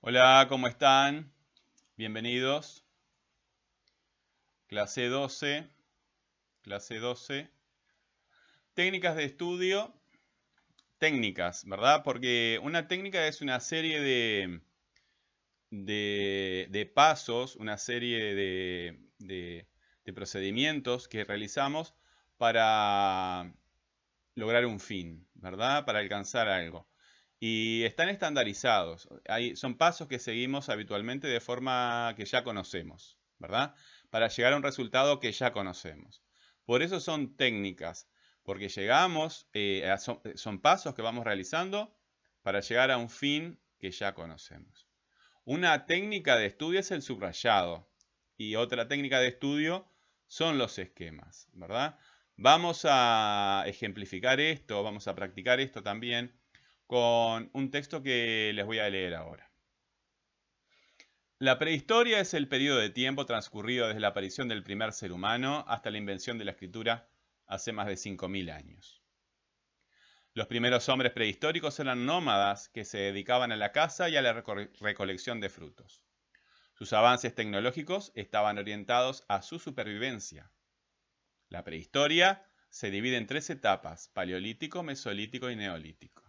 Hola, ¿cómo están? Bienvenidos. Clase 12. Clase 12. Técnicas de estudio. Técnicas, ¿verdad? Porque una técnica es una serie de, de, pasos, una serie de, de procedimientos que realizamos para lograr un fin, ¿verdad? Para alcanzar algo. Y están estandarizados. Hay, son pasos que seguimos habitualmente de forma que ya conocemos, ¿verdad? Para llegar a un resultado que ya conocemos. Por eso son técnicas, porque llegamos, eh, son, son pasos que vamos realizando para llegar a un fin que ya conocemos. Una técnica de estudio es el subrayado y otra técnica de estudio son los esquemas, ¿verdad? Vamos a ejemplificar esto, vamos a practicar esto también con un texto que les voy a leer ahora. La prehistoria es el periodo de tiempo transcurrido desde la aparición del primer ser humano hasta la invención de la escritura hace más de 5.000 años. Los primeros hombres prehistóricos eran nómadas que se dedicaban a la caza y a la recolección de frutos. Sus avances tecnológicos estaban orientados a su supervivencia. La prehistoria se divide en tres etapas, paleolítico, mesolítico y neolítico.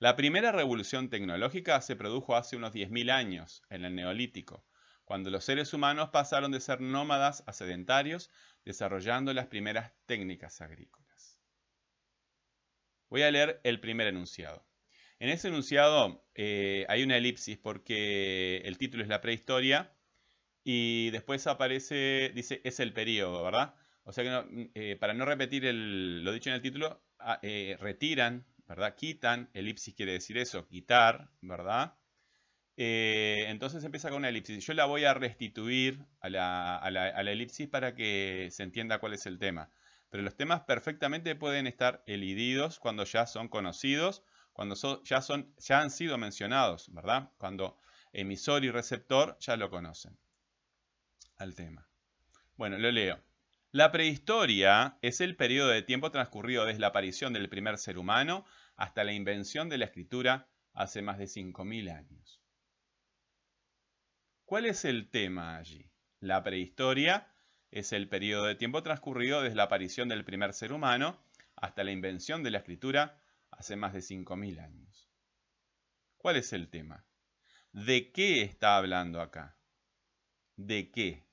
La primera revolución tecnológica se produjo hace unos 10.000 años, en el Neolítico, cuando los seres humanos pasaron de ser nómadas a sedentarios, desarrollando las primeras técnicas agrícolas. Voy a leer el primer enunciado. En ese enunciado eh, hay una elipsis porque el título es la prehistoria y después aparece, dice, es el periodo, ¿verdad? O sea que eh, para no repetir lo dicho en el título, ah, eh, retiran ¿verdad? Quitan, elipsis quiere decir eso, quitar, ¿verdad? Eh, entonces empieza con una elipsis. Yo la voy a restituir a la, elipsis para que se entienda cuál es el tema. Pero los temas perfectamente pueden estar elididos cuando ya son conocidos, cuando ya, son, ya han sido mencionados, ¿verdad? Cuando emisor y receptor ya lo conocen al tema. Bueno, lo leo. La prehistoria es el periodo de tiempo transcurrido desde la aparición del primer ser humano hasta la invención de la escritura hace más de 5.000 años. ¿Cuál es el tema allí? La prehistoria es el periodo de tiempo transcurrido desde la aparición del primer ser humano hasta la invención de la escritura hace más de 5.000 años. ¿Cuál es el tema? ¿De qué está hablando acá? ¿De qué?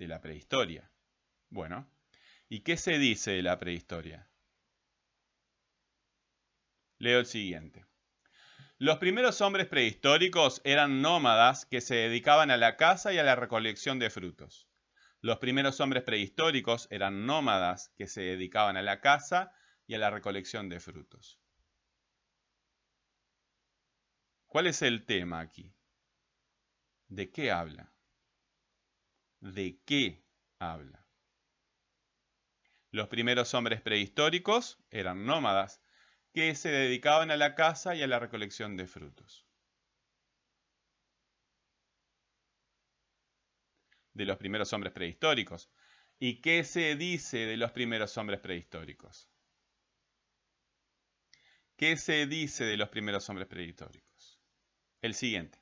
De la prehistoria. Bueno, ¿y qué se dice de la prehistoria? Leo el siguiente. Los primeros hombres prehistóricos eran nómadas que se dedicaban a la caza y a la recolección de frutos. Los primeros hombres prehistóricos eran nómadas que se dedicaban a la caza y a la recolección de frutos. ¿Cuál es el tema aquí? ¿De qué habla? De qué habla. Los primeros hombres prehistóricos eran nómadas que se dedicaban a la caza y a la recolección de frutos. De los primeros hombres prehistóricos. ¿Y qué se dice de los primeros hombres prehistóricos? ¿Qué se dice de los primeros hombres prehistóricos? El siguiente.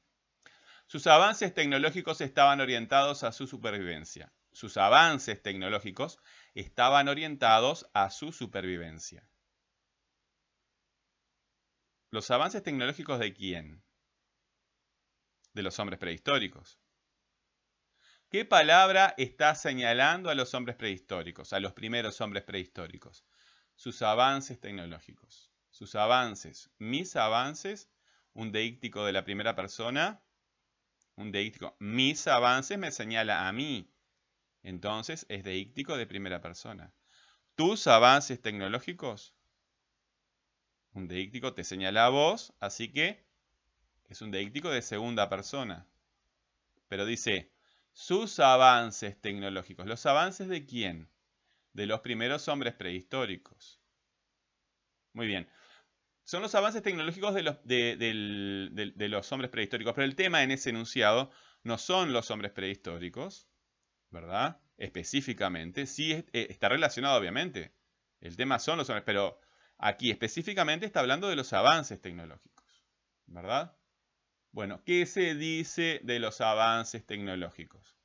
Sus avances tecnológicos estaban orientados a su supervivencia. Sus avances tecnológicos estaban orientados a su supervivencia. ¿Los avances tecnológicos de quién? De los hombres prehistóricos. ¿Qué palabra está señalando a los hombres prehistóricos, a los primeros hombres prehistóricos? Sus avances tecnológicos. Sus avances. Mis avances, un deíctico de la primera persona, un deíctico. Mis avances me señala a mí. Entonces es deíctico de primera persona. Tus avances tecnológicos, un deíctico te señala a vos, así que es un deíctico de segunda persona. Pero dice, sus avances tecnológicos. ¿Los avances de quién? De los primeros hombres prehistóricos. Muy bien son los avances tecnológicos de los, hombres prehistóricos. Pero el tema en ese enunciado no son los hombres prehistóricos, ¿verdad? Específicamente. Sí eh, está relacionado, obviamente. El tema son los hombres, pero aquí específicamente está hablando de los avances tecnológicos. ¿verdad? Bueno, ¿qué se dice de los avances tecnológicos?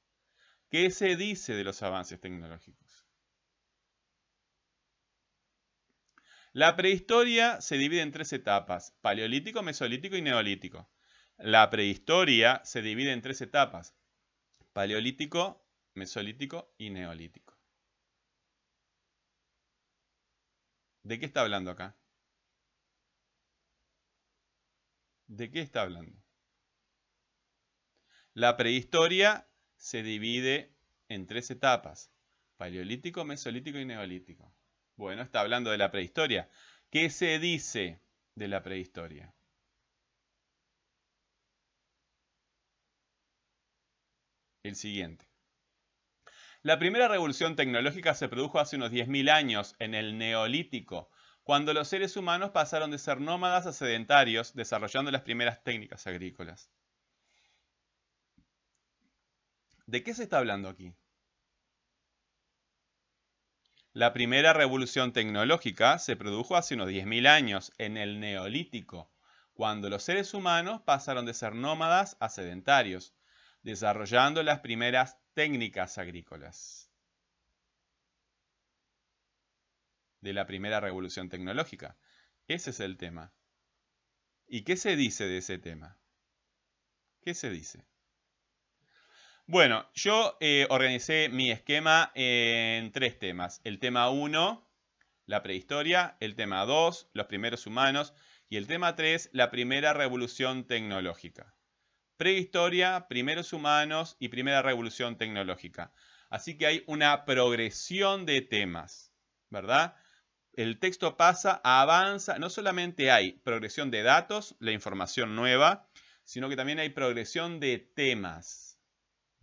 ¿Qué se dice de los avances tecnológicos? La prehistoria se divide en tres etapas, paleolítico, mesolítico y neolítico. La prehistoria se divide en tres etapas, paleolítico, mesolítico y neolítico. ¿De qué está hablando acá? ¿De qué está hablando? La prehistoria se divide en tres etapas, paleolítico, mesolítico y neolítico. Bueno, está hablando de la prehistoria. ¿Qué se dice de la prehistoria? El siguiente. La primera revolución tecnológica se produjo hace unos 10.000 años, en el Neolítico, cuando los seres humanos pasaron de ser nómadas a sedentarios, desarrollando las primeras técnicas agrícolas. ¿De qué se está hablando aquí? La primera revolución tecnológica se produjo hace unos 10.000 años, en el Neolítico, cuando los seres humanos pasaron de ser nómadas a sedentarios, desarrollando las primeras técnicas agrícolas. De la primera revolución tecnológica. Ese es el tema. ¿Y qué se dice de ese tema? ¿Qué se dice? Bueno, yo eh, organicé mi esquema en tres temas. El tema 1, la prehistoria. El tema 2, los primeros humanos. Y el tema 3, la primera revolución tecnológica. Prehistoria, primeros humanos y primera revolución tecnológica. Así que hay una progresión de temas, ¿verdad? El texto pasa, avanza, no solamente hay progresión de datos, la información nueva, sino que también hay progresión de temas.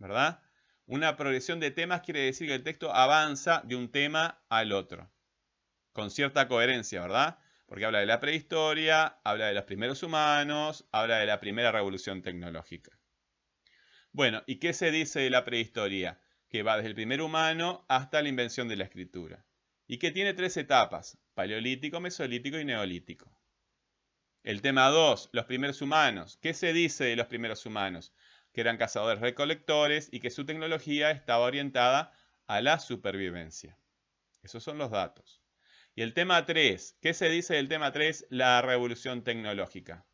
¿Verdad? Una progresión de temas quiere decir que el texto avanza de un tema al otro, con cierta coherencia, ¿verdad? Porque habla de la prehistoria, habla de los primeros humanos, habla de la primera revolución tecnológica. Bueno, ¿y qué se dice de la prehistoria? Que va desde el primer humano hasta la invención de la escritura. Y que tiene tres etapas, paleolítico, mesolítico y neolítico. El tema 2, los primeros humanos. ¿Qué se dice de los primeros humanos? Que eran cazadores recolectores y que su tecnología estaba orientada a la supervivencia. Esos son los datos. Y el tema 3, ¿qué se dice del tema 3? La revolución tecnológica,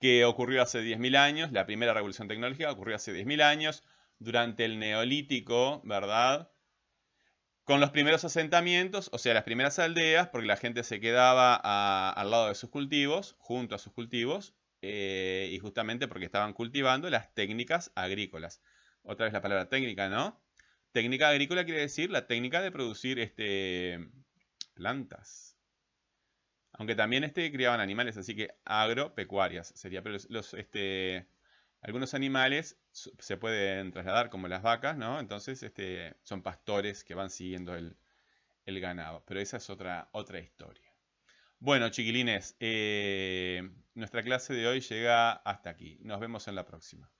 que ocurrió hace 10.000 años, la primera revolución tecnológica ocurrió hace 10.000 años, durante el neolítico, ¿verdad? Con los primeros asentamientos, o sea, las primeras aldeas, porque la gente se quedaba al lado de sus cultivos, junto a sus cultivos, eh, y justamente porque estaban cultivando las técnicas agrícolas. Otra vez la palabra técnica, ¿no? Técnica agrícola quiere decir la técnica de producir este, plantas. Aunque también este, criaban animales, así que agropecuarias sería. Pero los, este, algunos animales se pueden trasladar como las vacas, ¿no? Entonces este, son pastores que van siguiendo el, el ganado. Pero esa es otra, otra historia. Bueno, chiquilines, eh, nuestra clase de hoy llega hasta aquí. Nos vemos en la próxima.